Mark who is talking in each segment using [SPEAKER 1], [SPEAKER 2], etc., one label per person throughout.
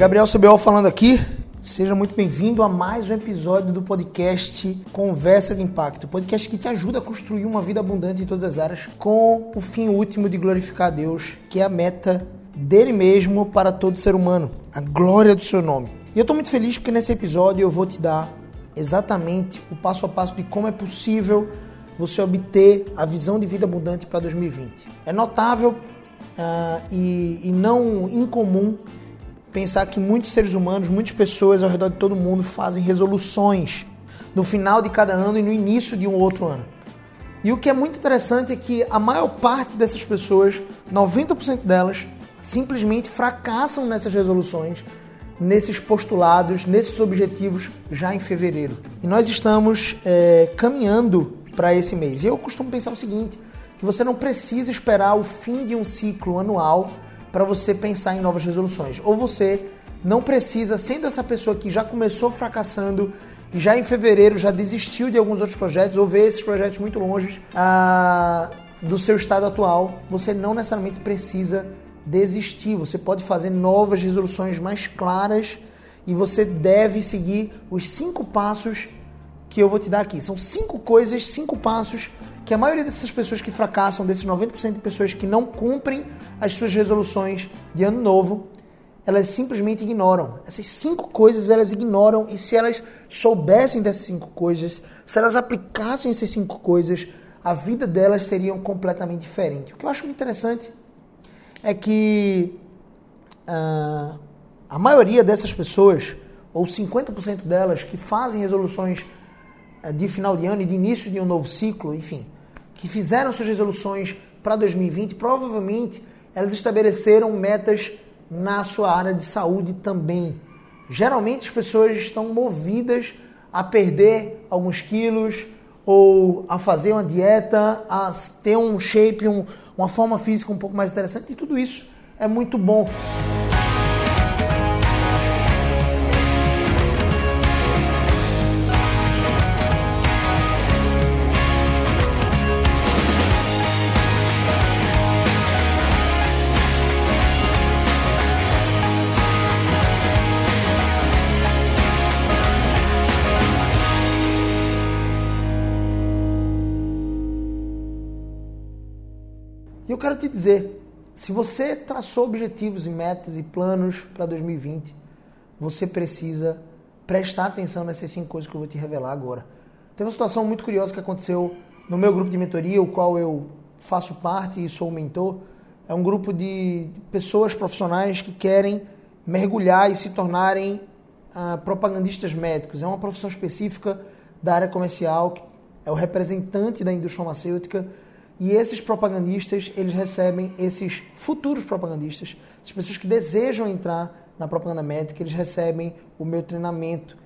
[SPEAKER 1] Gabriel CBO falando aqui. Seja muito bem-vindo a mais um episódio do podcast Conversa de Impacto, podcast que te ajuda a construir uma vida abundante em todas as áreas, com o fim último de glorificar a Deus, que é a meta dele mesmo para todo ser humano, a glória do seu nome. E eu estou muito feliz porque nesse episódio eu vou te dar exatamente o passo a passo de como é possível você obter a visão de vida abundante para 2020. É notável uh, e, e não incomum pensar que muitos seres humanos, muitas pessoas ao redor de todo mundo fazem resoluções no final de cada ano e no início de um outro ano. E o que é muito interessante é que a maior parte dessas pessoas, 90% delas, simplesmente fracassam nessas resoluções, nesses postulados, nesses objetivos já em fevereiro. E nós estamos é, caminhando para esse mês. E eu costumo pensar o seguinte: que você não precisa esperar o fim de um ciclo anual para você pensar em novas resoluções. Ou você não precisa, sendo essa pessoa que já começou fracassando e já em fevereiro já desistiu de alguns outros projetos ou vê esses projetos muito longe ah, do seu estado atual, você não necessariamente precisa desistir. Você pode fazer novas resoluções mais claras e você deve seguir os cinco passos que eu vou te dar aqui. São cinco coisas, cinco passos que a maioria dessas pessoas que fracassam, desses 90% de pessoas que não cumprem as suas resoluções de ano novo, elas simplesmente ignoram. Essas cinco coisas elas ignoram e se elas soubessem dessas cinco coisas, se elas aplicassem essas cinco coisas, a vida delas seria completamente diferente. O que eu acho interessante é que uh, a maioria dessas pessoas, ou 50% delas, que fazem resoluções uh, de final de ano e de início de um novo ciclo, enfim, que fizeram suas resoluções para 2020, provavelmente elas estabeleceram metas na sua área de saúde também. Geralmente as pessoas estão movidas a perder alguns quilos ou a fazer uma dieta, a ter um shape, um, uma forma física um pouco mais interessante e tudo isso é muito bom. Quero te dizer, se você traçou objetivos e metas e planos para 2020, você precisa prestar atenção nessas cinco coisas que eu vou te revelar agora. Tem uma situação muito curiosa que aconteceu no meu grupo de mentoria, o qual eu faço parte e sou mentor. É um grupo de pessoas profissionais que querem mergulhar e se tornarem ah, propagandistas médicos. É uma profissão específica da área comercial, é o representante da indústria farmacêutica e esses propagandistas, eles recebem esses futuros propagandistas, as pessoas que desejam entrar na propaganda médica, eles recebem o meu treinamento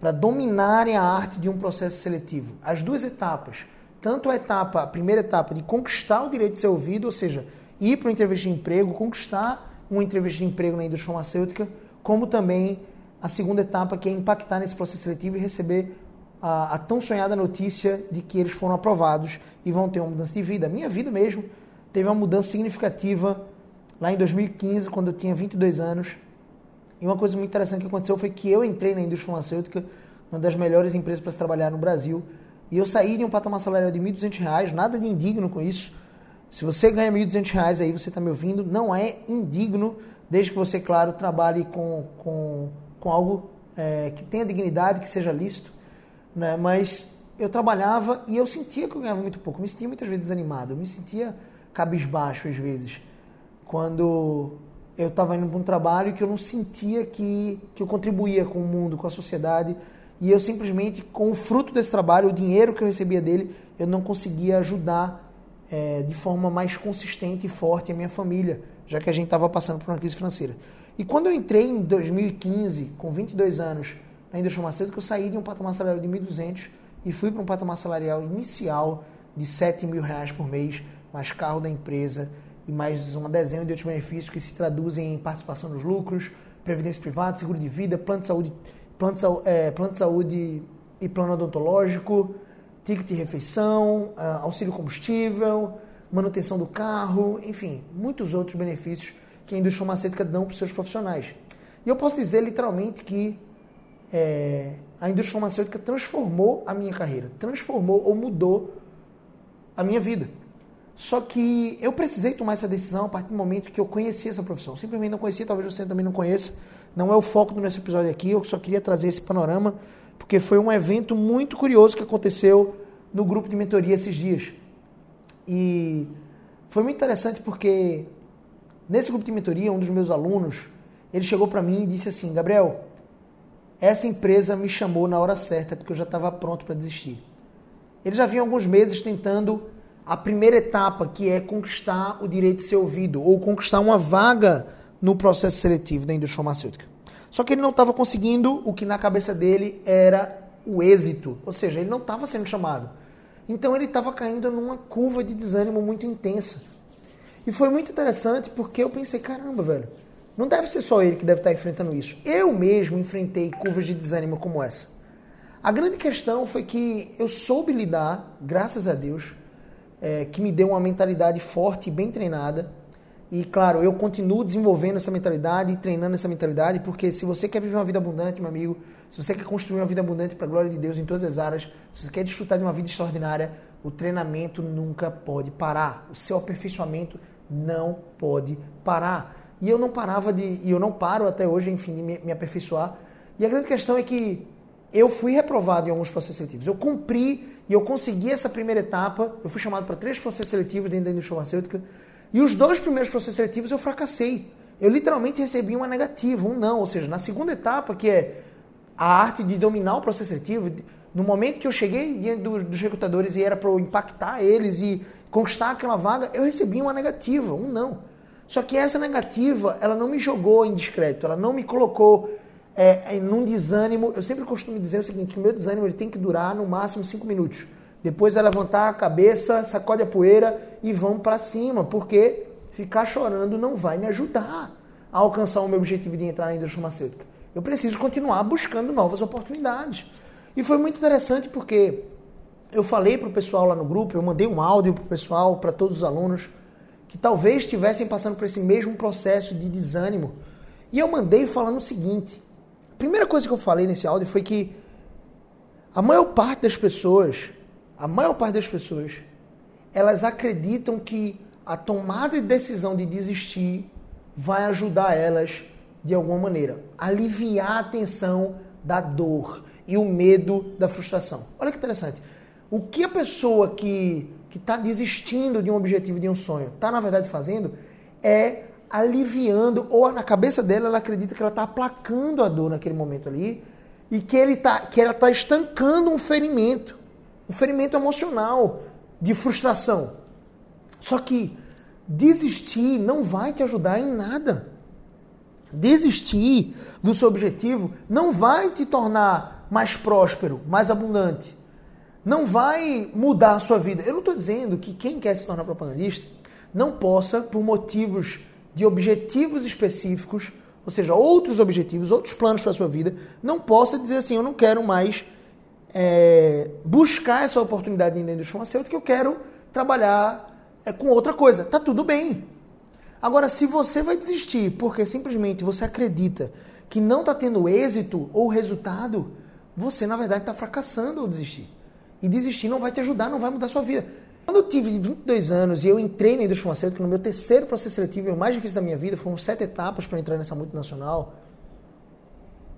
[SPEAKER 1] para dominarem a arte de um processo seletivo. As duas etapas, tanto a etapa, a primeira etapa de conquistar o direito de ser ouvido, ou seja, ir para uma entrevista de emprego, conquistar uma entrevista de emprego na indústria farmacêutica, como também a segunda etapa que é impactar nesse processo seletivo e receber a, a, tão sonhada notícia de que eles foram aprovados e vão ter uma mudança de vida. Minha vida mesmo teve uma mudança significativa lá em 2015, quando eu tinha 22 anos. E uma coisa muito interessante que aconteceu foi que eu entrei na indústria farmacêutica, uma das melhores empresas para se trabalhar no Brasil, e eu saí de um patamar salarial de R$ 1.200, nada de indigno com isso. Se você ganha R$ 1.200 aí, você está me ouvindo, não é indigno, desde que você, claro, trabalhe com, com, com algo é, que tenha dignidade, que seja lícito né? Mas eu trabalhava e eu sentia que eu ganhava muito pouco. Eu me sentia muitas vezes desanimado, eu me sentia cabisbaixo às vezes. Quando eu estava indo para um trabalho que eu não sentia que, que eu contribuía com o mundo, com a sociedade, e eu simplesmente, com o fruto desse trabalho, o dinheiro que eu recebia dele, eu não conseguia ajudar é, de forma mais consistente e forte a minha família, já que a gente estava passando por uma crise financeira. E quando eu entrei em 2015, com 22 anos, na indústria farmacêutica, eu saí de um patamar salarial de 1.200 e fui para um patamar salarial inicial de 7 mil reais por mês, mais carro da empresa e mais uma dezena de outros benefícios que se traduzem em participação nos lucros, previdência privada, seguro de vida, plano de saúde, plano de, é, plano de saúde e plano odontológico, ticket de refeição, ah, auxílio combustível, manutenção do carro, enfim, muitos outros benefícios que a indústria farmacêutica dão para os seus profissionais. E eu posso dizer literalmente que é, a indústria farmacêutica transformou a minha carreira, transformou ou mudou a minha vida. Só que eu precisei tomar essa decisão a partir do momento que eu conheci essa profissão. Simplesmente não conhecia, talvez você também não conheça. Não é o foco do nosso episódio aqui, eu só queria trazer esse panorama, porque foi um evento muito curioso que aconteceu no grupo de mentoria esses dias. E foi muito interessante porque nesse grupo de mentoria, um dos meus alunos, ele chegou para mim e disse assim: Gabriel, essa empresa me chamou na hora certa porque eu já estava pronto para desistir. Ele já vinha alguns meses tentando a primeira etapa, que é conquistar o direito de ser ouvido, ou conquistar uma vaga no processo seletivo da indústria farmacêutica. Só que ele não estava conseguindo o que na cabeça dele era o êxito, ou seja, ele não estava sendo chamado. Então ele estava caindo numa curva de desânimo muito intensa. E foi muito interessante porque eu pensei, caramba, velho, não deve ser só ele que deve estar enfrentando isso. Eu mesmo enfrentei curvas de desânimo como essa. A grande questão foi que eu soube lidar, graças a Deus, é, que me deu uma mentalidade forte e bem treinada. E claro, eu continuo desenvolvendo essa mentalidade e treinando essa mentalidade, porque se você quer viver uma vida abundante, meu amigo, se você quer construir uma vida abundante para a glória de Deus em todas as áreas, se você quer desfrutar de uma vida extraordinária, o treinamento nunca pode parar. O seu aperfeiçoamento não pode parar. E eu não parava de, e eu não paro até hoje, enfim, de me, me aperfeiçoar. E a grande questão é que eu fui reprovado em alguns processos seletivos. Eu cumpri e eu consegui essa primeira etapa. Eu fui chamado para três processos seletivos dentro da indústria farmacêutica. E os dois primeiros processos seletivos eu fracassei. Eu literalmente recebi uma negativa, um não. Ou seja, na segunda etapa, que é a arte de dominar o processo seletivo, no momento que eu cheguei diante dos recrutadores e era para eu impactar eles e conquistar aquela vaga, eu recebi uma negativa, um não. Só que essa negativa, ela não me jogou em discreto, ela não me colocou é, num desânimo. Eu sempre costumo dizer o seguinte: que o meu desânimo ele tem que durar no máximo cinco minutos. Depois é levantar a cabeça, sacode a poeira e vamos para cima, porque ficar chorando não vai me ajudar a alcançar o meu objetivo de entrar na indústria farmacêutica. Eu preciso continuar buscando novas oportunidades. E foi muito interessante porque eu falei para o pessoal lá no grupo, eu mandei um áudio para o pessoal, para todos os alunos, que talvez estivessem passando por esse mesmo processo de desânimo. E eu mandei falando o seguinte: a primeira coisa que eu falei nesse áudio foi que a maior parte das pessoas, a maior parte das pessoas, elas acreditam que a tomada de decisão de desistir vai ajudar elas de alguma maneira, aliviar a tensão da dor e o medo da frustração. Olha que interessante. O que a pessoa que está desistindo de um objetivo, de um sonho, está na verdade fazendo é aliviando, ou na cabeça dela ela acredita que ela está aplacando a dor naquele momento ali e que, ele tá, que ela está estancando um ferimento, um ferimento emocional de frustração. Só que desistir não vai te ajudar em nada. Desistir do seu objetivo não vai te tornar mais próspero, mais abundante. Não vai mudar a sua vida. Eu não estou dizendo que quem quer se tornar propagandista não possa, por motivos de objetivos específicos, ou seja, outros objetivos, outros planos para a sua vida, não possa dizer assim, eu não quero mais é, buscar essa oportunidade dentro da indústria farmacêutica, eu quero trabalhar é, com outra coisa. Tá tudo bem. Agora, se você vai desistir porque simplesmente você acredita que não está tendo êxito ou resultado, você na verdade está fracassando ao desistir. E desistir não vai te ajudar, não vai mudar a sua vida. Quando eu tive 22 anos e eu entrei na indústria farmacêutica, no meu terceiro processo seletivo, o mais difícil da minha vida, foram sete etapas para entrar nessa multinacional,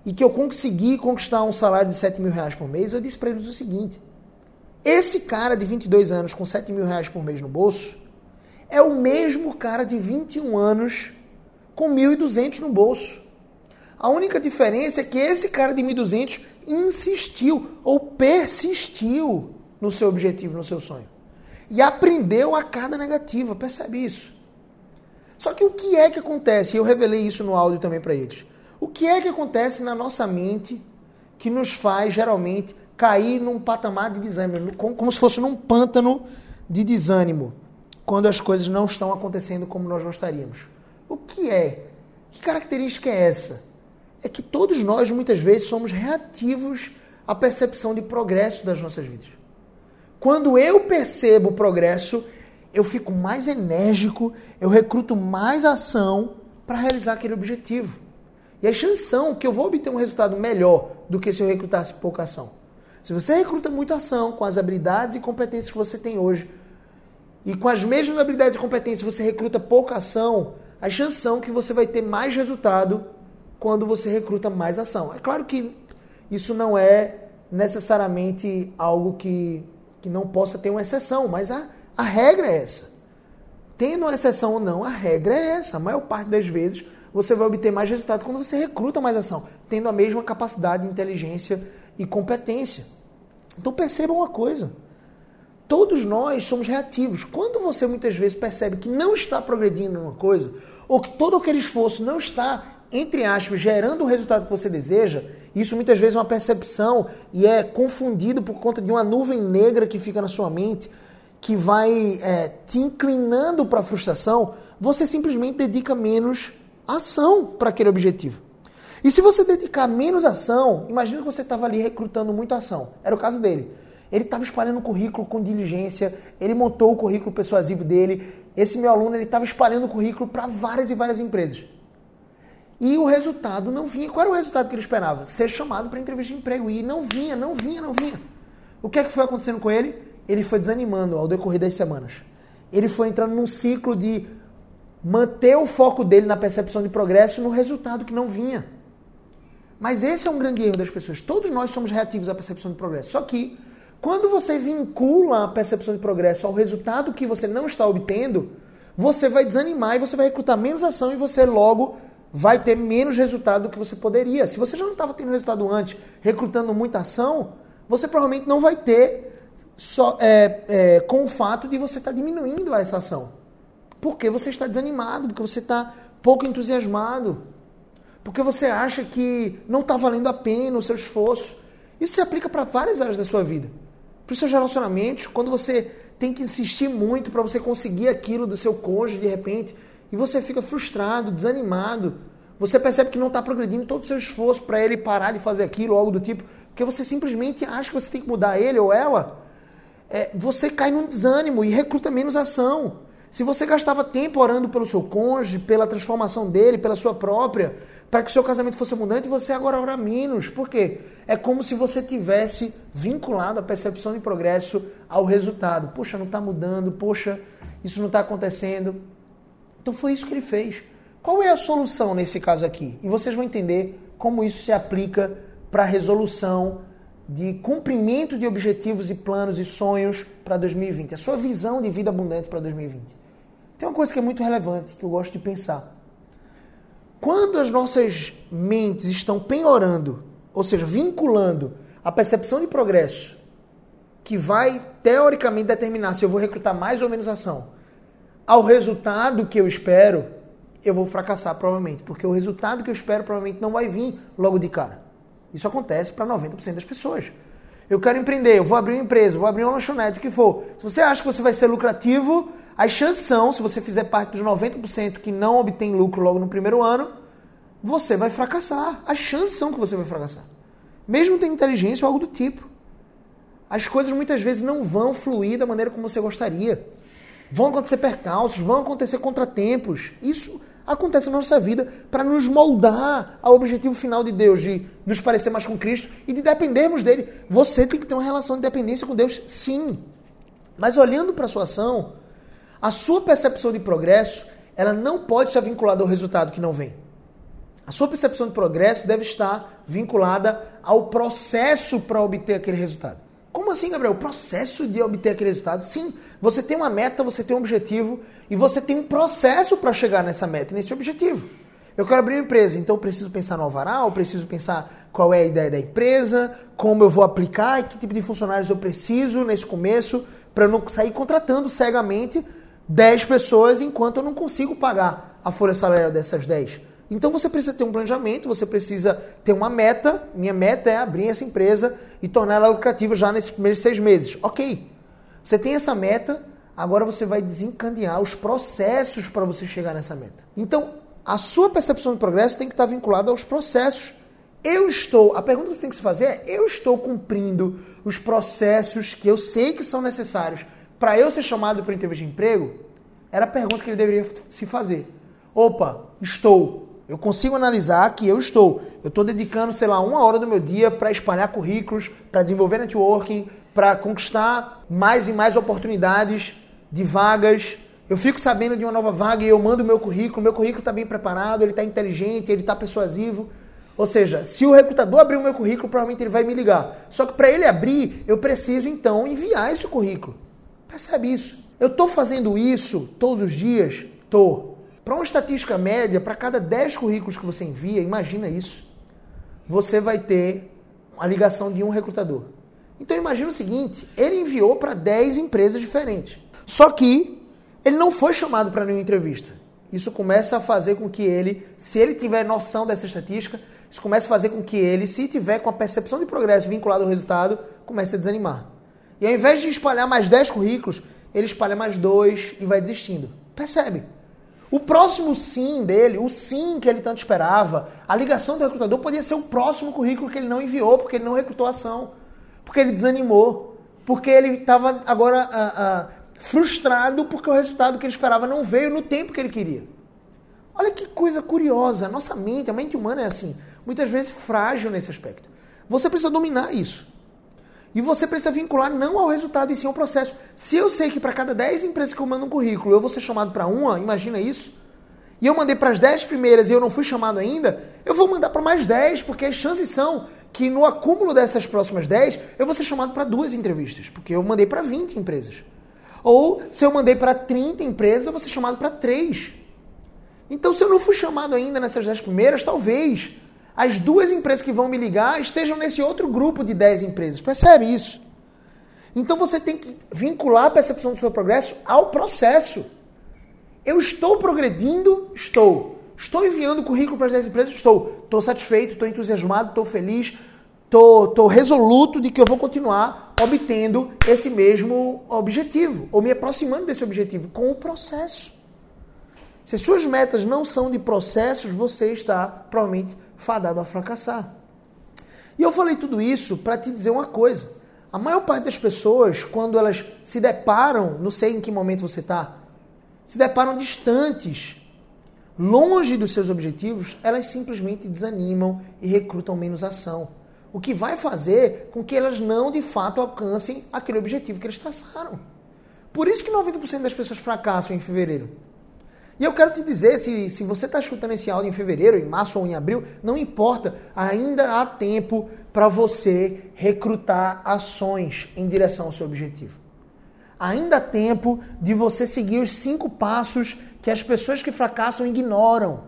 [SPEAKER 1] e que eu consegui conquistar um salário de 7 mil reais por mês, eu disse para eles o seguinte: esse cara de 22 anos com 7 mil reais por mês no bolso é o mesmo cara de 21 anos com 1.200 no bolso. A única diferença é que esse cara de 1.200 insistiu ou persistiu no seu objetivo, no seu sonho e aprendeu a carga negativa, percebe isso? Só que o que é que acontece? Eu revelei isso no áudio também para eles. O que é que acontece na nossa mente que nos faz geralmente cair num patamar de desânimo, como se fosse num pântano de desânimo, quando as coisas não estão acontecendo como nós gostaríamos? O que é? Que característica é essa? É que todos nós muitas vezes somos reativos à percepção de progresso das nossas vidas. Quando eu percebo o progresso, eu fico mais enérgico, eu recruto mais ação para realizar aquele objetivo. E a chance são que eu vou obter um resultado melhor do que se eu recrutasse pouca ação. Se você recruta muita ação com as habilidades e competências que você tem hoje, e com as mesmas habilidades e competências você recruta pouca ação, as chances são que você vai ter mais resultado quando você recruta mais ação. É claro que isso não é necessariamente algo que, que não possa ter uma exceção, mas a, a regra é essa. Tendo uma exceção ou não, a regra é essa. A maior parte das vezes você vai obter mais resultado quando você recruta mais ação, tendo a mesma capacidade, inteligência e competência. Então percebam uma coisa. Todos nós somos reativos. Quando você muitas vezes percebe que não está progredindo numa coisa, ou que todo aquele esforço não está, entre aspas, gerando o resultado que você deseja, isso muitas vezes é uma percepção e é confundido por conta de uma nuvem negra que fica na sua mente, que vai é, te inclinando para a frustração, você simplesmente dedica menos ação para aquele objetivo. E se você dedicar menos ação, imagina que você estava ali recrutando muita ação. Era o caso dele. Ele estava espalhando o currículo com diligência, ele montou o currículo persuasivo dele. Esse meu aluno ele estava espalhando o currículo para várias e várias empresas. E o resultado não vinha. Qual era o resultado que ele esperava? Ser chamado para entrevista de emprego. E não vinha, não vinha, não vinha. O que é que foi acontecendo com ele? Ele foi desanimando ao decorrer das semanas. Ele foi entrando num ciclo de manter o foco dele na percepção de progresso no resultado que não vinha. Mas esse é um grande erro das pessoas. Todos nós somos reativos à percepção de progresso. Só que, quando você vincula a percepção de progresso ao resultado que você não está obtendo, você vai desanimar e você vai recrutar menos ação e você logo vai ter menos resultado do que você poderia. Se você já não estava tendo resultado antes, recrutando muita ação, você provavelmente não vai ter só é, é, com o fato de você estar tá diminuindo essa ação. Porque você está desanimado, porque você está pouco entusiasmado, porque você acha que não está valendo a pena o seu esforço. Isso se aplica para várias áreas da sua vida. Para os seus relacionamentos, quando você tem que insistir muito para você conseguir aquilo do seu cônjuge de repente, e você fica frustrado, desanimado, você percebe que não está progredindo todo o seu esforço para ele parar de fazer aquilo algo do tipo, porque você simplesmente acha que você tem que mudar ele ou ela, é, você cai num desânimo e recruta menos ação. Se você gastava tempo orando pelo seu cônjuge, pela transformação dele, pela sua própria, para que o seu casamento fosse abundante, você agora ora menos. Por quê? É como se você tivesse vinculado a percepção de progresso ao resultado. Poxa, não está mudando, poxa, isso não está acontecendo. Então foi isso que ele fez. Qual é a solução nesse caso aqui? E vocês vão entender como isso se aplica para a resolução de cumprimento de objetivos e planos e sonhos para 2020, a sua visão de vida abundante para 2020. Tem uma coisa que é muito relevante, que eu gosto de pensar. Quando as nossas mentes estão penhorando, ou seja, vinculando a percepção de progresso, que vai teoricamente determinar se eu vou recrutar mais ou menos ação, ao resultado que eu espero, eu vou fracassar provavelmente, porque o resultado que eu espero provavelmente não vai vir logo de cara. Isso acontece para 90% das pessoas. Eu quero empreender, eu vou abrir uma empresa, vou abrir uma lanchonete, o que for. Se você acha que você vai ser lucrativo, as chances são, se você fizer parte dos 90% que não obtém lucro logo no primeiro ano, você vai fracassar. As chances são que você vai fracassar. Mesmo tendo inteligência ou algo do tipo. As coisas muitas vezes não vão fluir da maneira como você gostaria. Vão acontecer percalços, vão acontecer contratempos. Isso acontece na nossa vida para nos moldar ao objetivo final de Deus, de nos parecer mais com Cristo e de dependermos dele. Você tem que ter uma relação de dependência com Deus, sim. Mas olhando para a sua ação, a sua percepção de progresso, ela não pode estar vinculada ao resultado que não vem. A sua percepção de progresso deve estar vinculada ao processo para obter aquele resultado. Como assim, Gabriel? O processo de obter aquele resultado? Sim, você tem uma meta, você tem um objetivo e você tem um processo para chegar nessa meta, nesse objetivo. Eu quero abrir uma empresa, então eu preciso pensar no alvará, eu preciso pensar qual é a ideia da empresa, como eu vou aplicar, que tipo de funcionários eu preciso nesse começo, para não sair contratando cegamente 10 pessoas enquanto eu não consigo pagar a folha salarial dessas 10. Então você precisa ter um planejamento, você precisa ter uma meta. Minha meta é abrir essa empresa e tornar ela lucrativa já nesses primeiros seis meses. Ok. Você tem essa meta, agora você vai desencadear os processos para você chegar nessa meta. Então, a sua percepção de progresso tem que estar vinculada aos processos. Eu estou, a pergunta que você tem que se fazer é: eu estou cumprindo os processos que eu sei que são necessários para eu ser chamado para entrevista de emprego? Era a pergunta que ele deveria se fazer. Opa, estou. Eu consigo analisar que eu estou. Eu estou dedicando, sei lá, uma hora do meu dia para espalhar currículos, para desenvolver networking, para conquistar mais e mais oportunidades de vagas. Eu fico sabendo de uma nova vaga e eu mando o meu currículo. Meu currículo está bem preparado, ele está inteligente, ele está persuasivo. Ou seja, se o recrutador abrir o meu currículo, provavelmente ele vai me ligar. Só que para ele abrir, eu preciso então enviar esse currículo. Percebe isso? Eu estou fazendo isso todos os dias? Estou. Para uma estatística média, para cada 10 currículos que você envia, imagina isso, você vai ter a ligação de um recrutador. Então imagina o seguinte, ele enviou para 10 empresas diferentes. Só que ele não foi chamado para nenhuma entrevista. Isso começa a fazer com que ele, se ele tiver noção dessa estatística, isso começa a fazer com que ele, se tiver com a percepção de progresso vinculado ao resultado, comece a desanimar. E ao invés de espalhar mais 10 currículos, ele espalha mais dois e vai desistindo. Percebe? O próximo sim dele, o sim que ele tanto esperava, a ligação do recrutador podia ser o próximo currículo que ele não enviou, porque ele não recrutou a ação, porque ele desanimou, porque ele estava agora ah, ah, frustrado porque o resultado que ele esperava não veio no tempo que ele queria. Olha que coisa curiosa, a nossa mente, a mente humana é assim, muitas vezes frágil nesse aspecto. Você precisa dominar isso. E você precisa vincular não ao resultado e sim ao processo. Se eu sei que para cada 10 empresas que eu mando um currículo eu vou ser chamado para uma, imagina isso. E eu mandei para as 10 primeiras e eu não fui chamado ainda, eu vou mandar para mais 10, porque as chances são que no acúmulo dessas próximas 10 eu vou ser chamado para duas entrevistas, porque eu mandei para 20 empresas. Ou se eu mandei para 30 empresas, eu vou ser chamado para 3. Então, se eu não fui chamado ainda nessas 10 primeiras, talvez as duas empresas que vão me ligar estejam nesse outro grupo de 10 empresas. Percebe isso? Então você tem que vincular a percepção do seu progresso ao processo. Eu estou progredindo? Estou. Estou enviando currículo para as 10 empresas? Estou. Estou satisfeito, estou entusiasmado, estou feliz, estou, estou resoluto de que eu vou continuar obtendo esse mesmo objetivo, ou me aproximando desse objetivo com o processo. Se suas metas não são de processos, você está provavelmente fadado a fracassar. E eu falei tudo isso para te dizer uma coisa. A maior parte das pessoas, quando elas se deparam, não sei em que momento você está, se deparam distantes, longe dos seus objetivos, elas simplesmente desanimam e recrutam menos ação. O que vai fazer com que elas não de fato alcancem aquele objetivo que eles traçaram. Por isso que 90% das pessoas fracassam em fevereiro. E eu quero te dizer, se, se você está escutando esse áudio em fevereiro, em março ou em abril, não importa, ainda há tempo para você recrutar ações em direção ao seu objetivo. Ainda há tempo de você seguir os cinco passos que as pessoas que fracassam ignoram.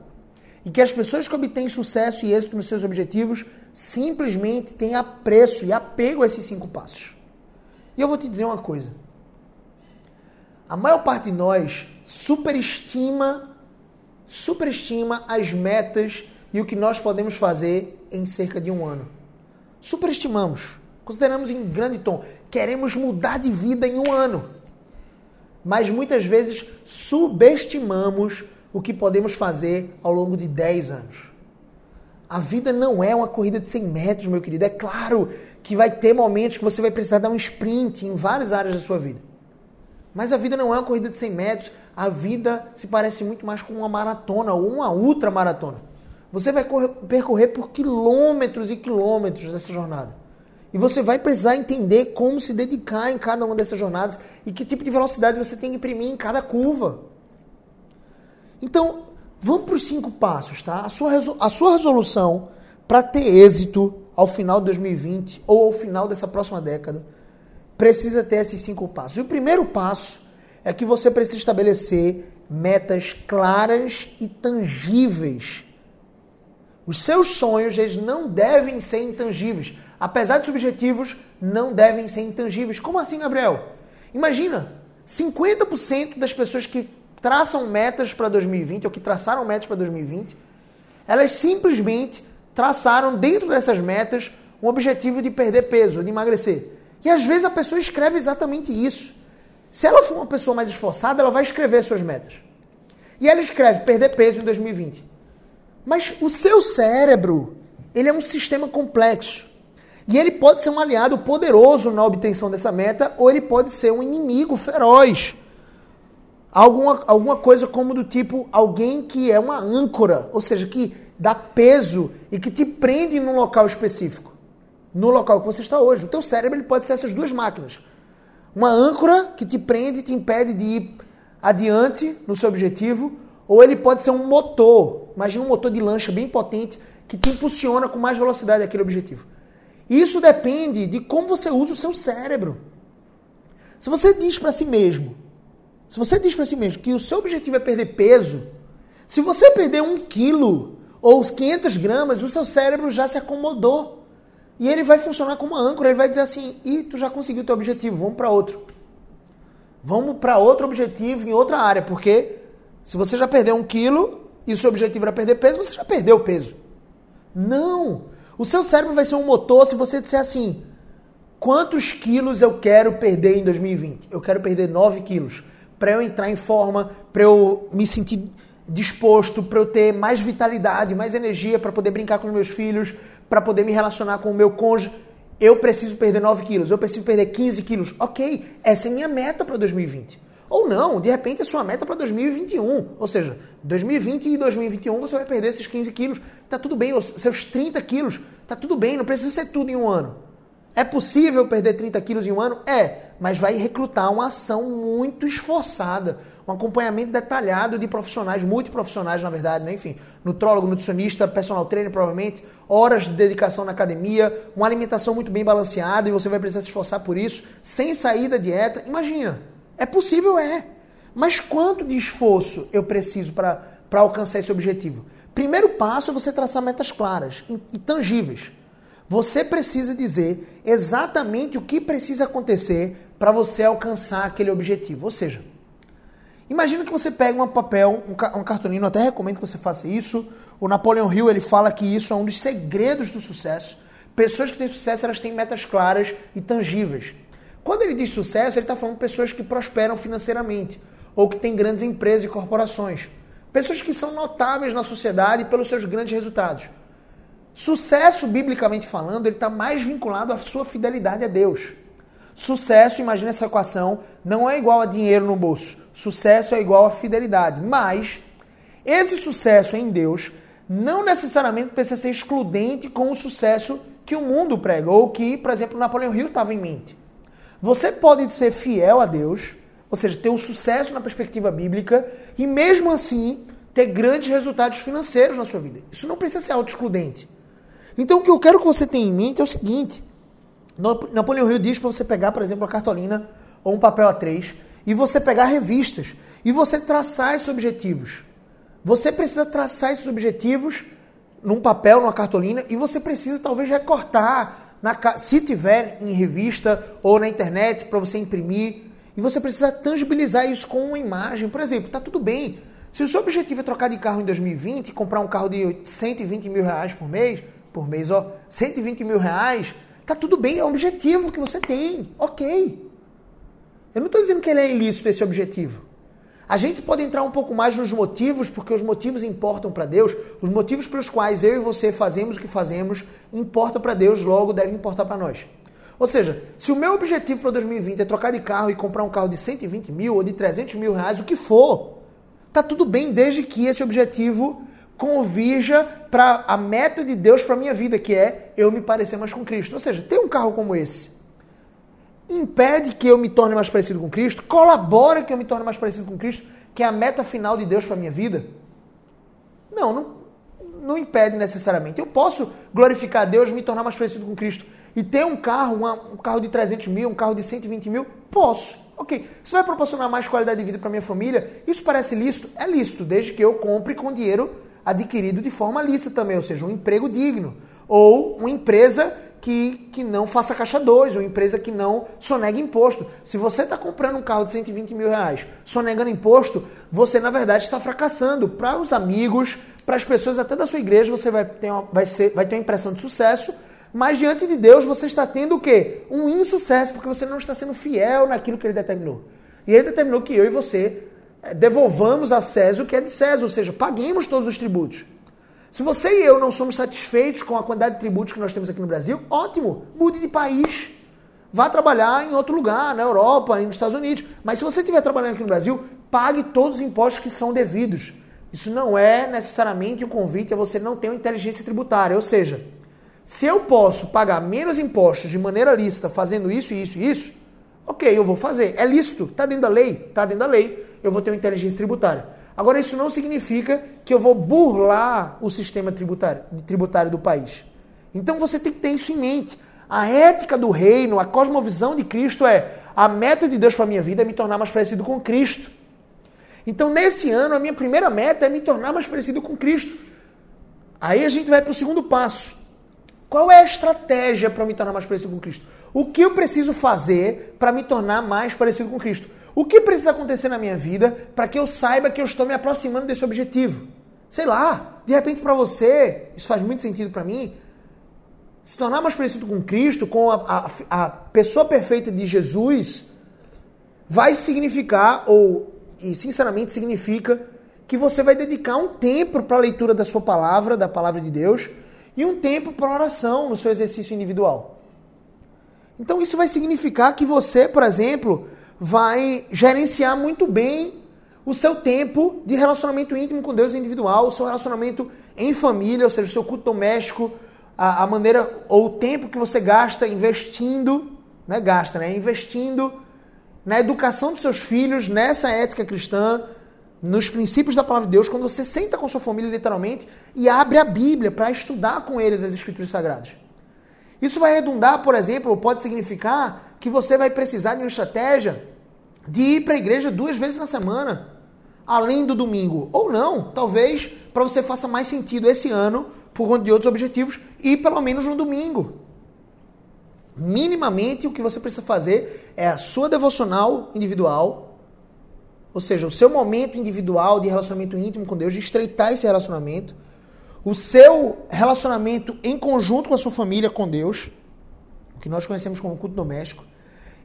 [SPEAKER 1] E que as pessoas que obtêm sucesso e êxito nos seus objetivos simplesmente têm apreço e apego a esses cinco passos. E eu vou te dizer uma coisa. A maior parte de nós superestima, superestima as metas e o que nós podemos fazer em cerca de um ano. Superestimamos, consideramos em grande tom, queremos mudar de vida em um ano. Mas muitas vezes subestimamos o que podemos fazer ao longo de 10 anos. A vida não é uma corrida de 100 metros, meu querido. É claro que vai ter momentos que você vai precisar dar um sprint em várias áreas da sua vida. Mas a vida não é uma corrida de 100 metros, a vida se parece muito mais com uma maratona ou uma ultramaratona. Você vai correr, percorrer por quilômetros e quilômetros dessa jornada. E você vai precisar entender como se dedicar em cada uma dessas jornadas e que tipo de velocidade você tem que imprimir em cada curva. Então, vamos para os cinco passos, tá? A sua, a sua resolução para ter êxito ao final de 2020 ou ao final dessa próxima década precisa ter esses cinco passos. E o primeiro passo é que você precisa estabelecer metas claras e tangíveis. Os seus sonhos eles não devem ser intangíveis. Apesar dos objetivos, não devem ser intangíveis. Como assim, Gabriel? Imagina, 50% das pessoas que traçam metas para 2020 ou que traçaram metas para 2020, elas simplesmente traçaram dentro dessas metas um objetivo de perder peso, de emagrecer. E às vezes a pessoa escreve exatamente isso. Se ela for uma pessoa mais esforçada, ela vai escrever suas metas. E ela escreve perder peso em 2020. Mas o seu cérebro, ele é um sistema complexo. E ele pode ser um aliado poderoso na obtenção dessa meta, ou ele pode ser um inimigo feroz. Alguma, alguma coisa como do tipo alguém que é uma âncora, ou seja, que dá peso e que te prende num local específico. No local que você está hoje. O teu cérebro ele pode ser essas duas máquinas. Uma âncora que te prende e te impede de ir adiante no seu objetivo, ou ele pode ser um motor. Imagina um motor de lancha bem potente que te impulsiona com mais velocidade aquele objetivo. Isso depende de como você usa o seu cérebro. Se você diz para si mesmo, se você diz para si mesmo que o seu objetivo é perder peso, se você perder um quilo ou os 500 gramas, o seu cérebro já se acomodou. E ele vai funcionar como uma âncora, ele vai dizer assim, e tu já conseguiu teu objetivo, vamos para outro. Vamos para outro objetivo em outra área, porque se você já perdeu um quilo e o seu objetivo era perder peso, você já perdeu peso. Não! O seu cérebro vai ser um motor se você disser assim, quantos quilos eu quero perder em 2020? Eu quero perder 9 quilos. Para eu entrar em forma, para eu me sentir disposto, para eu ter mais vitalidade, mais energia para poder brincar com os meus filhos, para poder me relacionar com o meu cônjuge. Eu preciso perder 9 quilos, eu preciso perder 15 quilos. Ok, essa é minha meta para 2020. Ou não, de repente é sua meta para 2021. Ou seja, 2020 e 2021 você vai perder esses 15 quilos. Tá tudo bem, os seus 30 quilos. Tá tudo bem, não precisa ser tudo em um ano. É possível perder 30 quilos em um ano? É, mas vai recrutar uma ação muito esforçada, um acompanhamento detalhado de profissionais, multiprofissionais, na verdade, né? enfim, nutrólogo, nutricionista, personal trainer, provavelmente, horas de dedicação na academia, uma alimentação muito bem balanceada e você vai precisar se esforçar por isso, sem sair da dieta. Imagina, é possível, é. Mas quanto de esforço eu preciso para alcançar esse objetivo? Primeiro passo é você traçar metas claras e tangíveis. Você precisa dizer exatamente o que precisa acontecer para você alcançar aquele objetivo. Ou seja, Imagina que você pega um papel, um, cartolino, até recomendo que você faça isso. O Napoleon Hill ele fala que isso é um dos segredos do sucesso. Pessoas que têm sucesso, elas têm metas claras e tangíveis. Quando ele diz sucesso, ele está falando de pessoas que prosperam financeiramente ou que têm grandes empresas e corporações. Pessoas que são notáveis na sociedade pelos seus grandes resultados. Sucesso, biblicamente falando, ele está mais vinculado à sua fidelidade a Deus. Sucesso, imagina essa equação, não é igual a dinheiro no bolso. Sucesso é igual a fidelidade. Mas esse sucesso em Deus não necessariamente precisa ser excludente com o sucesso que o mundo prega, ou que, por exemplo, Napoleão Hill estava em mente. Você pode ser fiel a Deus, ou seja, ter um sucesso na perspectiva bíblica, e mesmo assim ter grandes resultados financeiros na sua vida. Isso não precisa ser auto-excludente. Então, o que eu quero que você tenha em mente é o seguinte: Napoleão Hill diz para você pegar, por exemplo, uma cartolina ou um papel A3 e você pegar revistas e você traçar esses objetivos. Você precisa traçar esses objetivos num papel, numa cartolina e você precisa talvez recortar, na, se tiver em revista ou na internet para você imprimir. E você precisa tangibilizar isso com uma imagem. Por exemplo, tá tudo bem. Se o seu objetivo é trocar de carro em 2020 e comprar um carro de 120 mil reais por mês, por mês, ó, 120 mil reais, Tá tudo bem, é um objetivo que você tem. Ok. Eu não estou dizendo que ele é ilícito esse objetivo. A gente pode entrar um pouco mais nos motivos, porque os motivos importam para Deus. Os motivos pelos quais eu e você fazemos o que fazemos importam para Deus, logo deve importar para nós. Ou seja, se o meu objetivo para 2020 é trocar de carro e comprar um carro de 120 mil ou de 300 mil reais, o que for, tá tudo bem desde que esse objetivo convirja para a meta de Deus para minha vida, que é eu me parecer mais com Cristo. Ou seja, ter um carro como esse impede que eu me torne mais parecido com Cristo, colabora que eu me torne mais parecido com Cristo, que é a meta final de Deus para minha vida? Não, não, não impede necessariamente. Eu posso glorificar a Deus, me tornar mais parecido com Cristo e ter um carro, uma, um carro de 300 mil, um carro de 120 mil? Posso. Ok. Isso vai proporcionar mais qualidade de vida para minha família? Isso parece lícito? É lícito, desde que eu compre com dinheiro adquirido de forma lícita também, ou seja, um emprego digno. Ou uma empresa que, que não faça caixa 2, uma empresa que não sonega imposto. Se você está comprando um carro de 120 mil reais sonegando imposto, você na verdade está fracassando. Para os amigos, para as pessoas até da sua igreja, você vai ter, uma, vai, ser, vai ter uma impressão de sucesso, mas diante de Deus você está tendo o quê? Um insucesso, porque você não está sendo fiel naquilo que ele determinou. E ele determinou que eu e você devolvamos a César o que é de César, ou seja, paguemos todos os tributos. Se você e eu não somos satisfeitos com a quantidade de tributos que nós temos aqui no Brasil, ótimo, mude de país. Vá trabalhar em outro lugar, na Europa, nos Estados Unidos. Mas se você estiver trabalhando aqui no Brasil, pague todos os impostos que são devidos. Isso não é necessariamente um convite a você não ter uma inteligência tributária. Ou seja, se eu posso pagar menos impostos de maneira lícita fazendo isso, isso e isso, ok, eu vou fazer. É lícito, está dentro da lei, está dentro da lei, eu vou ter uma inteligência tributária. Agora, isso não significa que eu vou burlar o sistema tributário, tributário do país. Então você tem que ter isso em mente. A ética do reino, a cosmovisão de Cristo é a meta de Deus para a minha vida é me tornar mais parecido com Cristo. Então, nesse ano, a minha primeira meta é me tornar mais parecido com Cristo. Aí a gente vai para o segundo passo. Qual é a estratégia para me tornar mais parecido com Cristo? O que eu preciso fazer para me tornar mais parecido com Cristo? O que precisa acontecer na minha vida para que eu saiba que eu estou me aproximando desse objetivo? Sei lá, de repente para você, isso faz muito sentido para mim, se tornar mais parecido com Cristo, com a, a, a pessoa perfeita de Jesus, vai significar, ou e sinceramente significa, que você vai dedicar um tempo para a leitura da sua palavra, da palavra de Deus, e um tempo para oração no seu exercício individual. Então isso vai significar que você, por exemplo, vai gerenciar muito bem o seu tempo de relacionamento íntimo com Deus individual, o seu relacionamento em família, ou seja, o seu culto doméstico, a, a maneira ou o tempo que você gasta investindo, né, gasta, né, investindo na educação dos seus filhos, nessa ética cristã, nos princípios da palavra de Deus, quando você senta com sua família literalmente e abre a Bíblia para estudar com eles as escrituras sagradas. Isso vai redundar, por exemplo, ou pode significar que você vai precisar de uma estratégia de ir para a igreja duas vezes na semana, além do domingo. Ou não, talvez para você faça mais sentido esse ano por conta de outros objetivos, e pelo menos no domingo. Minimamente o que você precisa fazer é a sua devocional individual, ou seja, o seu momento individual de relacionamento íntimo com Deus, de estreitar esse relacionamento, o seu relacionamento em conjunto com a sua família com Deus, o que nós conhecemos como culto doméstico,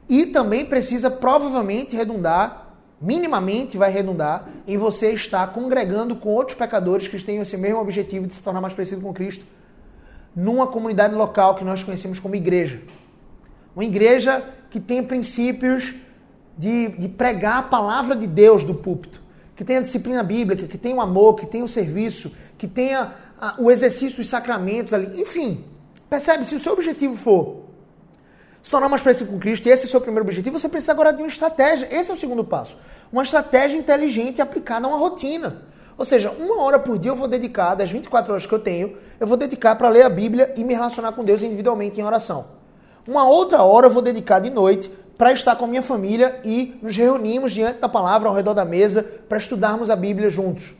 [SPEAKER 1] e também precisa provavelmente redundar minimamente vai redundar em você estar congregando com outros pecadores que tenham esse mesmo objetivo de se tornar mais parecido com Cristo numa comunidade local que nós conhecemos como igreja. Uma igreja que tem princípios de, de pregar a palavra de Deus do púlpito, que tenha disciplina bíblica, que tenha o amor, que tenha o serviço, que tenha o exercício dos sacramentos ali. Enfim, percebe? Se o seu objetivo for se tornar mais parecido com Cristo, e esse é o seu primeiro objetivo, você precisa agora de uma estratégia. Esse é o segundo passo. Uma estratégia inteligente aplicada a uma rotina. Ou seja, uma hora por dia eu vou dedicar, das 24 horas que eu tenho, eu vou dedicar para ler a Bíblia e me relacionar com Deus individualmente em oração. Uma outra hora eu vou dedicar de noite para estar com a minha família e nos reunimos diante da palavra ao redor da mesa para estudarmos a Bíblia juntos.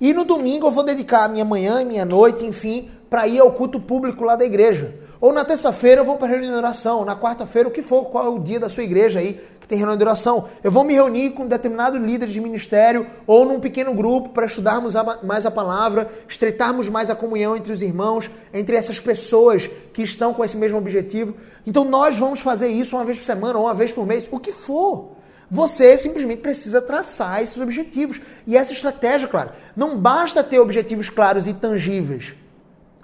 [SPEAKER 1] E no domingo eu vou dedicar a minha manhã e minha noite, enfim, para ir ao culto público lá da igreja. Ou na terça-feira eu vou para a reunião de oração, na quarta-feira, o que for, qual é o dia da sua igreja aí que tem reunião de oração. Eu vou me reunir com um determinado líder de ministério ou num pequeno grupo para estudarmos mais a palavra, estreitarmos mais a comunhão entre os irmãos, entre essas pessoas que estão com esse mesmo objetivo. Então nós vamos fazer isso uma vez por semana ou uma vez por mês, o que for. Você simplesmente precisa traçar esses objetivos. E essa estratégia, claro, não basta ter objetivos claros e tangíveis.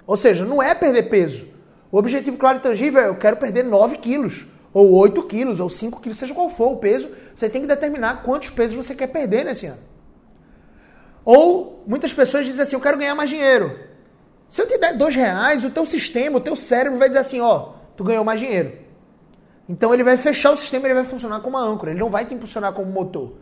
[SPEAKER 1] Ou seja, não é perder peso. O objetivo claro e tangível é eu quero perder 9 quilos, ou 8 quilos, ou 5 quilos, seja qual for o peso, você tem que determinar quantos pesos você quer perder nesse ano. Ou muitas pessoas dizem assim, eu quero ganhar mais dinheiro. Se eu te der dois reais, o teu sistema, o teu cérebro vai dizer assim, ó, tu ganhou mais dinheiro. Então ele vai fechar o sistema, ele vai funcionar como uma âncora, ele não vai te impulsionar como motor.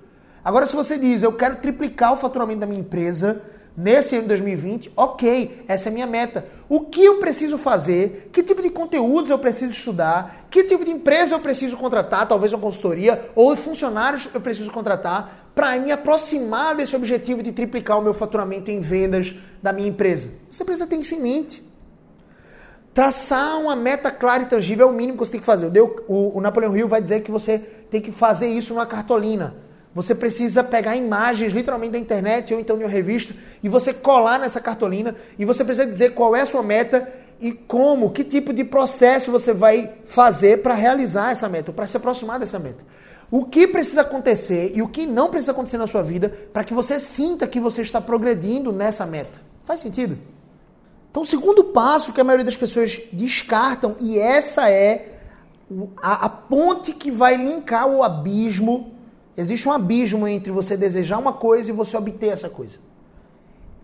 [SPEAKER 1] Agora se você diz, eu quero triplicar o faturamento da minha empresa, nesse ano de 2020, ok, essa é a minha meta. O que eu preciso fazer? Que tipo de conteúdos eu preciso estudar? Que tipo de empresa eu preciso contratar? Talvez uma consultoria ou funcionários eu preciso contratar para me aproximar desse objetivo de triplicar o meu faturamento em vendas da minha empresa. Você precisa ter isso em mente. Traçar uma meta clara e tangível é o mínimo que você tem que fazer. O, o Napoleão Hill vai dizer que você tem que fazer isso numa cartolina. Você precisa pegar imagens literalmente da internet ou então de uma revista e você colar nessa cartolina e você precisa dizer qual é a sua meta e como, que tipo de processo você vai fazer para realizar essa meta, para se aproximar dessa meta. O que precisa acontecer e o que não precisa acontecer na sua vida para que você sinta que você está progredindo nessa meta. Faz sentido? Então, o segundo passo que a maioria das pessoas descartam, e essa é a, a ponte que vai linkar o abismo Existe um abismo entre você desejar uma coisa e você obter essa coisa.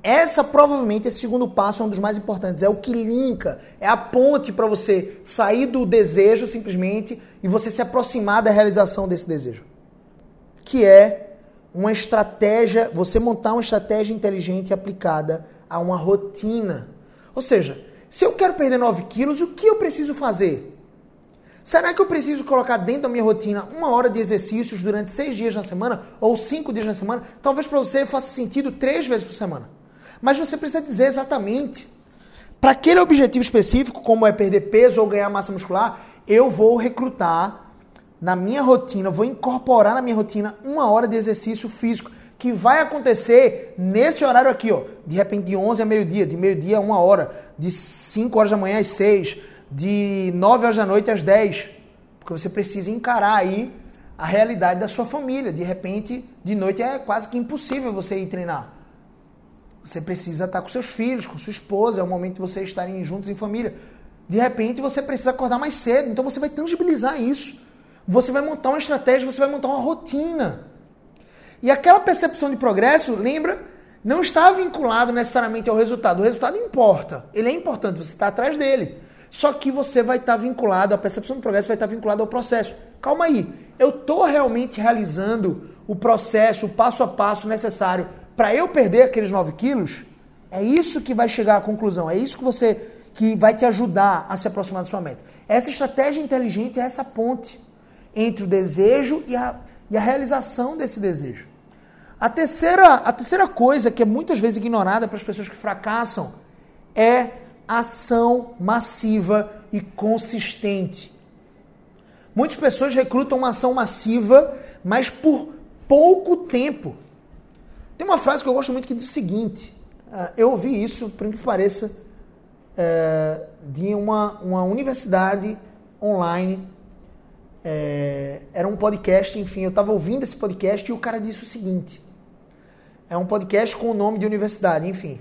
[SPEAKER 1] Essa provavelmente, esse segundo passo é um dos mais importantes. É o que linka, é a ponte para você sair do desejo simplesmente e você se aproximar da realização desse desejo. Que é uma estratégia, você montar uma estratégia inteligente aplicada a uma rotina. Ou seja, se eu quero perder 9 quilos, o que eu preciso fazer? Será que eu preciso colocar dentro da minha rotina uma hora de exercícios durante seis dias na semana ou cinco dias na semana? Talvez para você faça sentido três vezes por semana. Mas você precisa dizer exatamente. Para aquele objetivo específico, como é perder peso ou ganhar massa muscular, eu vou recrutar na minha rotina, vou incorporar na minha rotina uma hora de exercício físico que vai acontecer nesse horário aqui, ó. De repente de 11 a meio-dia, de meio-dia a uma hora, de 5 horas da manhã às 6 de 9 horas da noite às 10. Porque você precisa encarar aí a realidade da sua família. De repente, de noite é quase que impossível você ir treinar. Você precisa estar com seus filhos, com sua esposa, é o momento de vocês estarem juntos em família. De repente, você precisa acordar mais cedo, então você vai tangibilizar isso. Você vai montar uma estratégia, você vai montar uma rotina. E aquela percepção de progresso, lembra, não está vinculado necessariamente ao resultado. O resultado importa, ele é importante, você está atrás dele. Só que você vai estar vinculado, a percepção do progresso vai estar vinculada ao processo. Calma aí, eu estou realmente realizando o processo, o passo a passo necessário para eu perder aqueles 9 quilos? É isso que vai chegar à conclusão, é isso que você que vai te ajudar a se aproximar da sua meta. Essa estratégia inteligente é essa ponte entre o desejo e a, e a realização desse desejo. A terceira, a terceira coisa que é muitas vezes ignorada pelas pessoas que fracassam é ação massiva e consistente. Muitas pessoas recrutam uma ação massiva, mas por pouco tempo. Tem uma frase que eu gosto muito que diz o seguinte: uh, eu ouvi isso, por que pareça, uh, de uma, uma universidade online. Uh, era um podcast, enfim, eu estava ouvindo esse podcast e o cara disse o seguinte: é um podcast com o nome de universidade, enfim.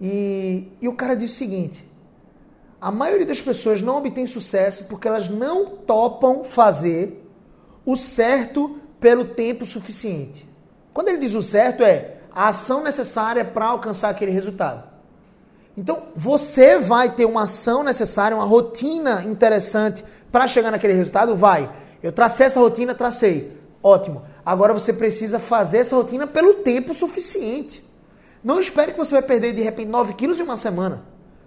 [SPEAKER 1] E, e o cara disse o seguinte: a maioria das pessoas não obtém sucesso porque elas não topam fazer o certo pelo tempo suficiente. Quando ele diz o certo, é a ação necessária para alcançar aquele resultado. Então, você vai ter uma ação necessária, uma rotina interessante para chegar naquele resultado? Vai. Eu tracei essa rotina, tracei. Ótimo. Agora você precisa fazer essa rotina pelo tempo suficiente. Não espere que você vai perder de repente 9 quilos em uma semana.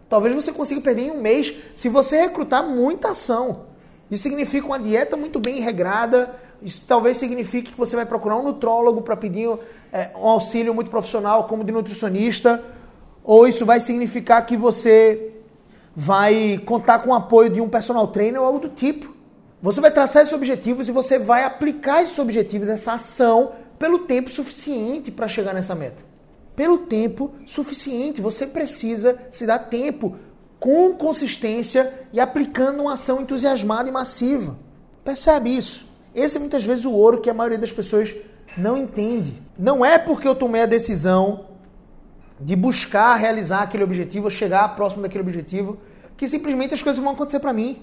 [SPEAKER 1] Talvez você consiga perder em um mês se você recrutar muita ação. Isso significa uma dieta muito bem regrada. Isso talvez signifique que você vai procurar um nutrólogo para pedir é, um auxílio muito profissional, como de nutricionista. Ou isso vai significar que você vai contar com o apoio de um personal trainer ou algo do tipo. Você vai traçar esses objetivos e você vai aplicar esses objetivos, essa ação, pelo tempo suficiente para chegar nessa meta pelo tempo suficiente. Você precisa se dar tempo com consistência e aplicando uma ação entusiasmada e massiva. Percebe isso? Esse é muitas vezes o ouro que a maioria das pessoas não entende. Não é porque eu tomei a decisão de buscar realizar aquele objetivo, chegar próximo daquele objetivo, que simplesmente as coisas vão acontecer para mim.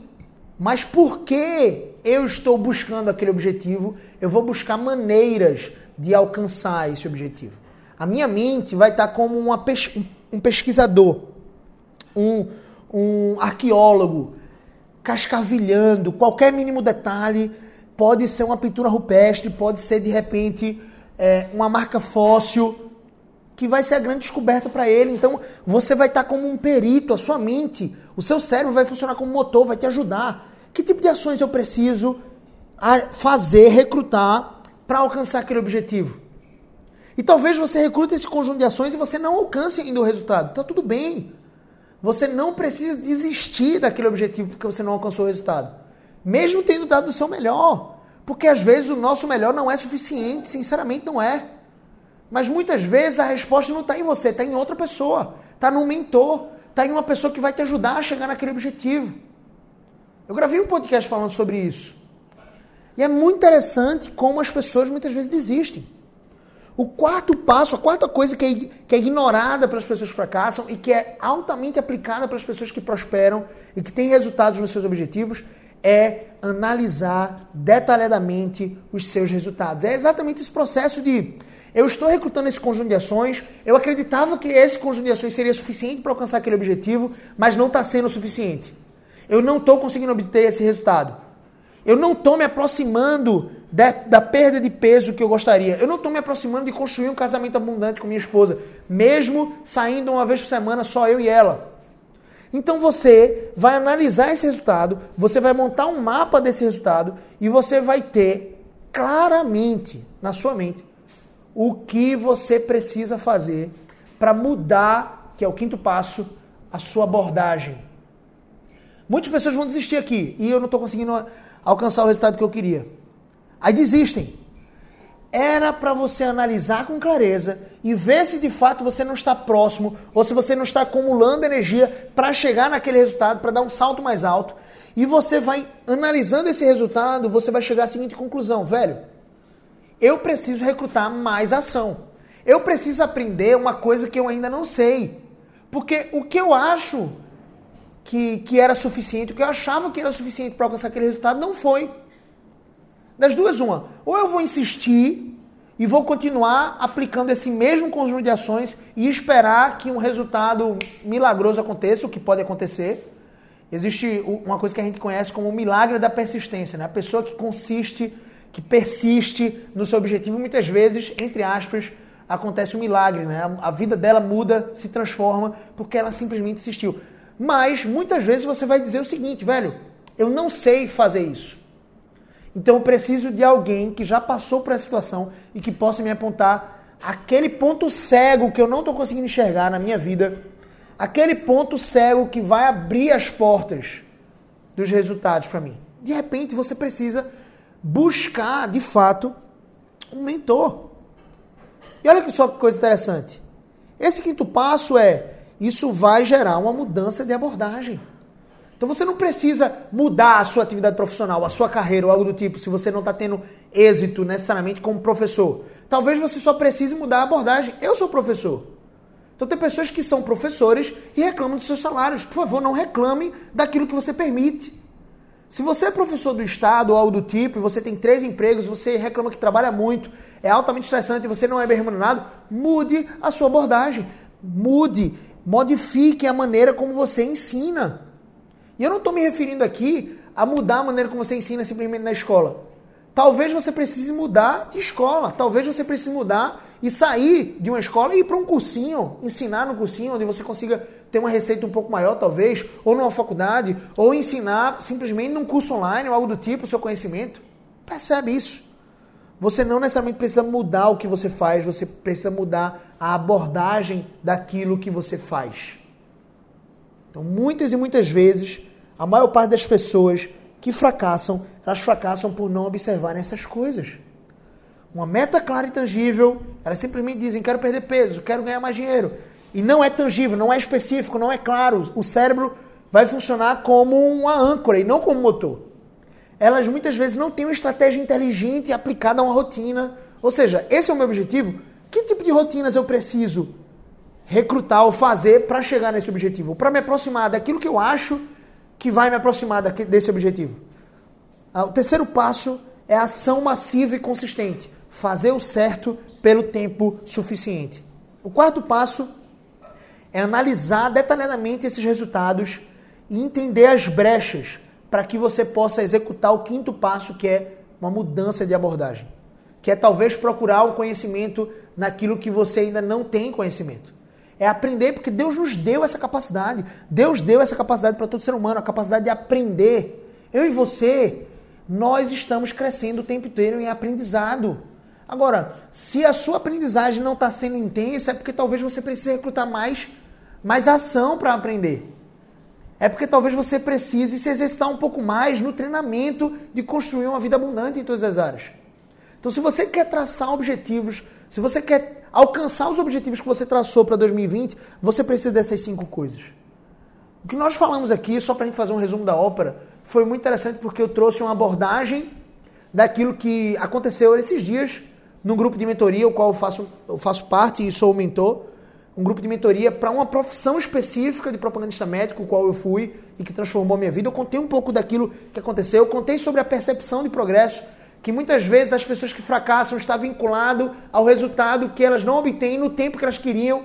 [SPEAKER 1] Mas porque eu estou buscando aquele objetivo, eu vou buscar maneiras de alcançar esse objetivo. A minha mente vai estar como uma pes um pesquisador, um, um arqueólogo, cascavilhando. Qualquer mínimo detalhe pode ser uma pintura rupestre, pode ser de repente é, uma marca fóssil, que vai ser a grande descoberta para ele. Então você vai estar como um perito, a sua mente, o seu cérebro vai funcionar como motor, vai te ajudar. Que tipo de ações eu preciso fazer, recrutar para alcançar aquele objetivo? E talvez você recrute esse conjunto de ações e você não alcance ainda o resultado. Tá tudo bem. Você não precisa desistir daquele objetivo porque você não alcançou o resultado. Mesmo tendo dado o seu melhor. Porque às vezes o nosso melhor não é suficiente, sinceramente não é. Mas muitas vezes a resposta não está em você, está em outra pessoa. Está num mentor, está em uma pessoa que vai te ajudar a chegar naquele objetivo. Eu gravei um podcast falando sobre isso. E é muito interessante como as pessoas muitas vezes desistem. O quarto passo, a quarta coisa que é, que é ignorada pelas pessoas que fracassam e que é altamente aplicada pelas pessoas que prosperam e que têm resultados nos seus objetivos é analisar detalhadamente os seus resultados. É exatamente esse processo de eu estou recrutando esse conjunto de ações, eu acreditava que esse conjunto de ações seria suficiente para alcançar aquele objetivo, mas não está sendo suficiente. Eu não estou conseguindo obter esse resultado. Eu não estou me aproximando da, da, perda de peso que eu gostaria. Eu não estou me aproximando de construir um casamento abundante com minha esposa, mesmo saindo uma vez por semana só eu e ela. Então você vai analisar esse resultado, você vai montar um mapa desse resultado e você vai ter claramente na sua mente o que você precisa fazer para mudar, que é o quinto passo, a sua abordagem. Muitas pessoas vão desistir aqui e eu não estou conseguindo alcançar o resultado que eu queria. Aí desistem. Era para você analisar com clareza e ver se de fato você não está próximo ou se você não está acumulando energia para chegar naquele resultado, para dar um salto mais alto. E você vai analisando esse resultado, você vai chegar à seguinte conclusão, velho. Eu preciso recrutar mais ação. Eu preciso aprender uma coisa que eu ainda não sei. Porque o que eu acho que, que era suficiente, o que eu achava que era suficiente para alcançar aquele resultado, não foi. Das duas, uma. Ou eu vou insistir e vou continuar aplicando esse mesmo conjunto de ações e esperar que um resultado milagroso aconteça, o que pode acontecer. Existe uma coisa que a gente conhece como o milagre da persistência, né? A pessoa que consiste, que persiste no seu objetivo, muitas vezes, entre aspas, acontece um milagre, né? A vida dela muda, se transforma, porque ela simplesmente insistiu. Mas muitas vezes você vai dizer o seguinte, velho, eu não sei fazer isso. Então eu preciso de alguém que já passou por essa situação e que possa me apontar aquele ponto cego que eu não estou conseguindo enxergar na minha vida, aquele ponto cego que vai abrir as portas dos resultados para mim. De repente você precisa buscar, de fato, um mentor. E olha só que coisa interessante. Esse quinto passo é: isso vai gerar uma mudança de abordagem. Então você não precisa mudar a sua atividade profissional, a sua carreira ou algo do tipo, se você não está tendo êxito necessariamente como professor. Talvez você só precise mudar a abordagem. Eu sou professor. Então tem pessoas que são professores e reclamam dos seus salários. Por favor, não reclame daquilo que você permite. Se você é professor do Estado ou algo do tipo, e você tem três empregos, você reclama que trabalha muito, é altamente estressante e você não é bem remunerado, mude a sua abordagem. Mude, modifique a maneira como você ensina. E eu não estou me referindo aqui a mudar a maneira como você ensina simplesmente na escola. Talvez você precise mudar de escola, talvez você precise mudar e sair de uma escola e ir para um cursinho, ensinar no cursinho, onde você consiga ter uma receita um pouco maior, talvez, ou numa faculdade, ou ensinar simplesmente num curso online ou algo do tipo, o seu conhecimento. Percebe isso? Você não necessariamente precisa mudar o que você faz, você precisa mudar a abordagem daquilo que você faz. Então, muitas e muitas vezes, a maior parte das pessoas que fracassam, elas fracassam por não observarem essas coisas. Uma meta clara e tangível, elas simplesmente dizem: quero perder peso, quero ganhar mais dinheiro. E não é tangível, não é específico, não é claro. O cérebro vai funcionar como uma âncora e não como motor. Elas muitas vezes não têm uma estratégia inteligente aplicada a uma rotina. Ou seja, esse é o meu objetivo. Que tipo de rotinas eu preciso recrutar ou fazer para chegar nesse objetivo? Para me aproximar daquilo que eu acho que vai me aproximar desse objetivo. Ah, o terceiro passo é a ação massiva e consistente. Fazer o certo pelo tempo suficiente. O quarto passo é analisar detalhadamente esses resultados e entender as brechas para que você possa executar o quinto passo, que é uma mudança de abordagem. Que é talvez procurar um conhecimento naquilo que você ainda não tem conhecimento. É aprender, porque Deus nos deu essa capacidade. Deus deu essa capacidade para todo ser humano, a capacidade de aprender. Eu e você, nós estamos crescendo o tempo inteiro em aprendizado. Agora, se a sua aprendizagem não está sendo intensa, é porque talvez você precise recrutar mais, mais ação para aprender. É porque talvez você precise se exercitar um pouco mais no treinamento de construir uma vida abundante em todas as áreas. Então, se você quer traçar objetivos, se você quer alcançar os objetivos que você traçou para 2020, você precisa dessas cinco coisas. O que nós falamos aqui, só para a gente fazer um resumo da ópera, foi muito interessante porque eu trouxe uma abordagem daquilo que aconteceu esses dias no grupo de mentoria, o qual eu faço, eu faço parte e sou o mentor, um grupo de mentoria para uma profissão específica de propagandista médico, o qual eu fui e que transformou a minha vida. Eu contei um pouco daquilo que aconteceu, eu contei sobre a percepção de progresso, que muitas vezes das pessoas que fracassam está vinculado ao resultado que elas não obtêm no tempo que elas queriam.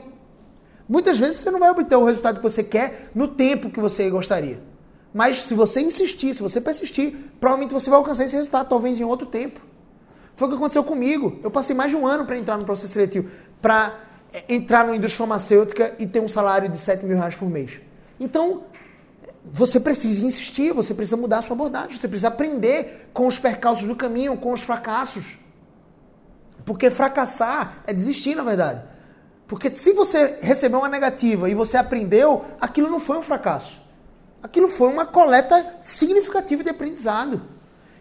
[SPEAKER 1] Muitas vezes você não vai obter o resultado que você quer no tempo que você gostaria. Mas se você insistir, se você persistir, provavelmente você vai alcançar esse resultado, talvez em outro tempo. Foi o que aconteceu comigo. Eu passei mais de um ano para entrar no processo seletivo, para é, entrar numa indústria farmacêutica e ter um salário de 7 mil reais por mês. Então, você precisa insistir, você precisa mudar a sua abordagem, você precisa aprender com os percalços do caminho, com os fracassos. Porque fracassar é desistir, na verdade. Porque se você recebeu uma negativa e você aprendeu, aquilo não foi um fracasso. Aquilo foi uma coleta significativa de aprendizado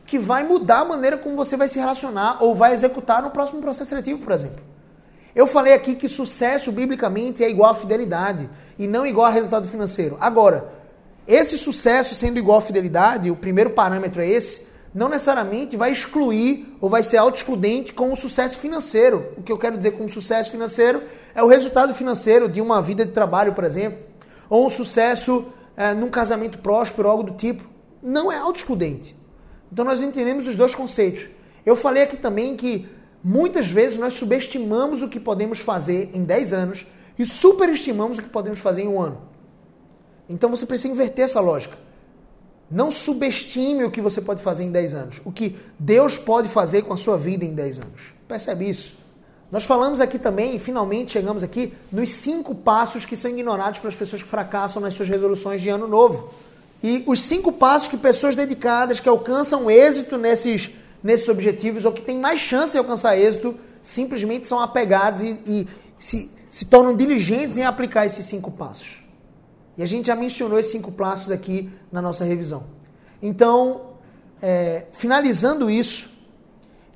[SPEAKER 1] que vai mudar a maneira como você vai se relacionar ou vai executar no próximo processo seletivo, por exemplo. Eu falei aqui que sucesso biblicamente é igual a fidelidade e não igual a resultado financeiro. Agora, esse sucesso sendo igual a fidelidade, o primeiro parâmetro é esse, não necessariamente vai excluir ou vai ser auto-excludente com o sucesso financeiro. O que eu quero dizer com sucesso financeiro é o resultado financeiro de uma vida de trabalho, por exemplo, ou um sucesso é, num casamento próspero, algo do tipo. Não é auto-excludente. Então nós entendemos os dois conceitos. Eu falei aqui também que Muitas vezes nós subestimamos o que podemos fazer em 10 anos e superestimamos o que podemos fazer em um ano. Então você precisa inverter essa lógica. Não subestime o que você pode fazer em 10 anos. O que Deus pode fazer com a sua vida em 10 anos. Percebe isso? Nós falamos aqui também, e finalmente chegamos aqui, nos cinco passos que são ignorados pelas pessoas que fracassam nas suas resoluções de ano novo. E os cinco passos que pessoas dedicadas, que alcançam êxito nesses nesses objetivos ou que têm mais chance de alcançar êxito simplesmente são apegados e, e se, se tornam diligentes em aplicar esses cinco passos. E a gente já mencionou esses cinco passos aqui na nossa revisão. Então, é, finalizando isso,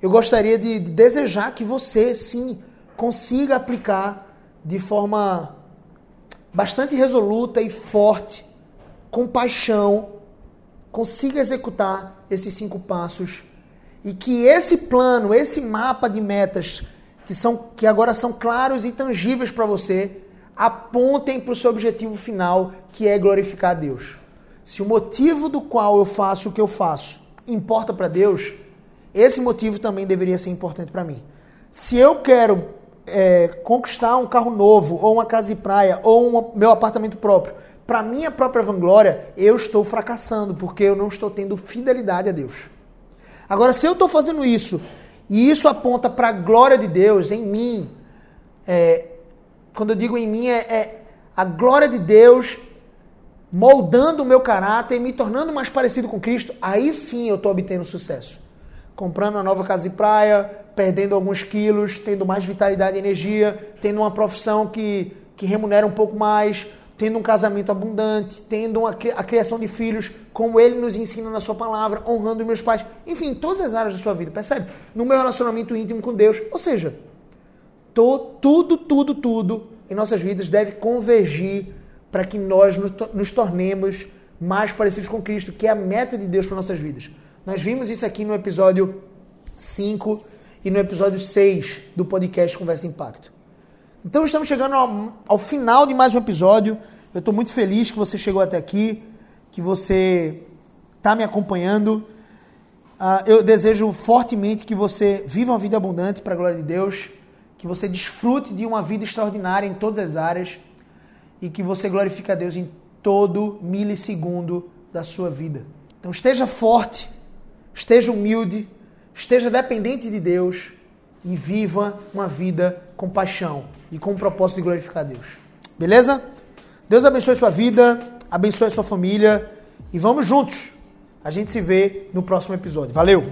[SPEAKER 1] eu gostaria de, de desejar que você, sim, consiga aplicar de forma bastante resoluta e forte, com paixão, consiga executar esses cinco passos e que esse plano, esse mapa de metas que são que agora são claros e tangíveis para você, apontem para o seu objetivo final, que é glorificar a Deus. Se o motivo do qual eu faço o que eu faço importa para Deus, esse motivo também deveria ser importante para mim. Se eu quero é, conquistar um carro novo, ou uma casa de praia, ou meu apartamento próprio, para minha própria vanglória, eu estou fracassando, porque eu não estou tendo fidelidade a Deus. Agora, se eu estou fazendo isso e isso aponta para a glória de Deus em mim, é, quando eu digo em mim, é, é a glória de Deus moldando o meu caráter me tornando mais parecido com Cristo, aí sim eu estou obtendo sucesso. Comprando uma nova casa de praia, perdendo alguns quilos, tendo mais vitalidade e energia, tendo uma profissão que, que remunera um pouco mais, tendo um casamento abundante, tendo uma, a criação de filhos, como ele nos ensina na sua palavra, honrando meus pais, enfim, todas as áreas da sua vida, percebe? No meu relacionamento íntimo com Deus. Ou seja, to, tudo, tudo, tudo em nossas vidas deve convergir para que nós nos, tornemos mais parecidos com Cristo, que é a meta de Deus para nossas vidas. Nós vimos isso aqui no episódio 5 e no episódio 6 do podcast Conversa Impacto. Então estamos chegando ao, ao final de mais um episódio. Eu estou muito feliz que você chegou até aqui, que você está me acompanhando. Uh, eu desejo fortemente que você viva uma vida abundante para a glória de Deus, que você desfrute de uma vida extraordinária em todas as áreas e que você glorifique a Deus em todo milissegundo da sua vida. Então esteja forte, esteja humilde, esteja dependente de Deus e viva uma vida com paixão e com o propósito de glorificar a Deus. Beleza? Deus abençoe sua vida, abençoe sua família e vamos juntos. A gente se vê no próximo episódio. Valeu!